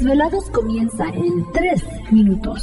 Desvelados comienzan en 3 minutos.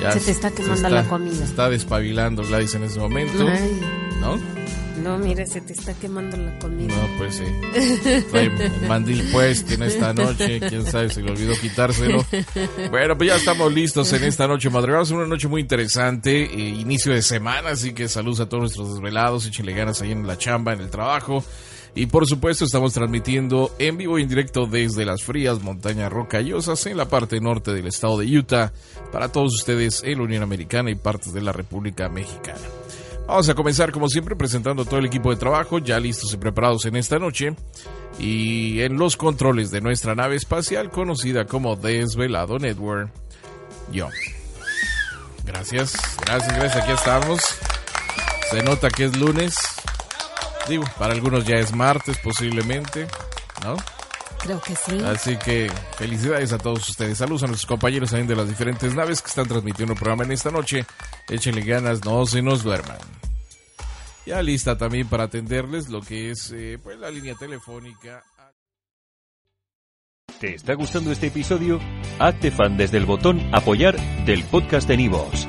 Ya se te está quemando la comida. Se está despabilando Gladys en ese momento. Ay. ¿No? No, mire, se te está quemando la comida. No, pues sí. Trae el mandil puesto en esta noche. Quién sabe si le olvidó quitárselo. Bueno, pues ya estamos listos en esta noche madrugada. Es una noche muy interesante. eh, inicio de semana, así que saludos a todos nuestros desvelados. Échenle ganas ahí en la chamba, en el trabajo. Y por supuesto estamos transmitiendo en vivo y en directo desde las frías montañas rocallosas en la parte norte del estado de Utah para todos ustedes en la Unión Americana y partes de la República Mexicana. Vamos a comenzar como siempre presentando todo el equipo de trabajo ya listos y preparados en esta noche y en los controles de nuestra nave espacial conocida como Desvelado Network. Yo. Gracias, gracias, gracias, aquí estamos. Se nota que es lunes. Digo, para algunos ya es martes posiblemente, ¿no? Creo que sí. Así que felicidades a todos ustedes. Saludos a nuestros compañeros también de las diferentes naves que están transmitiendo el programa en esta noche. Échenle ganas, no se nos duerman. Ya lista también para atenderles lo que es eh, pues la línea telefónica. ¿Te está gustando este episodio? Hazte fan desde el botón Apoyar del podcast de Nivos.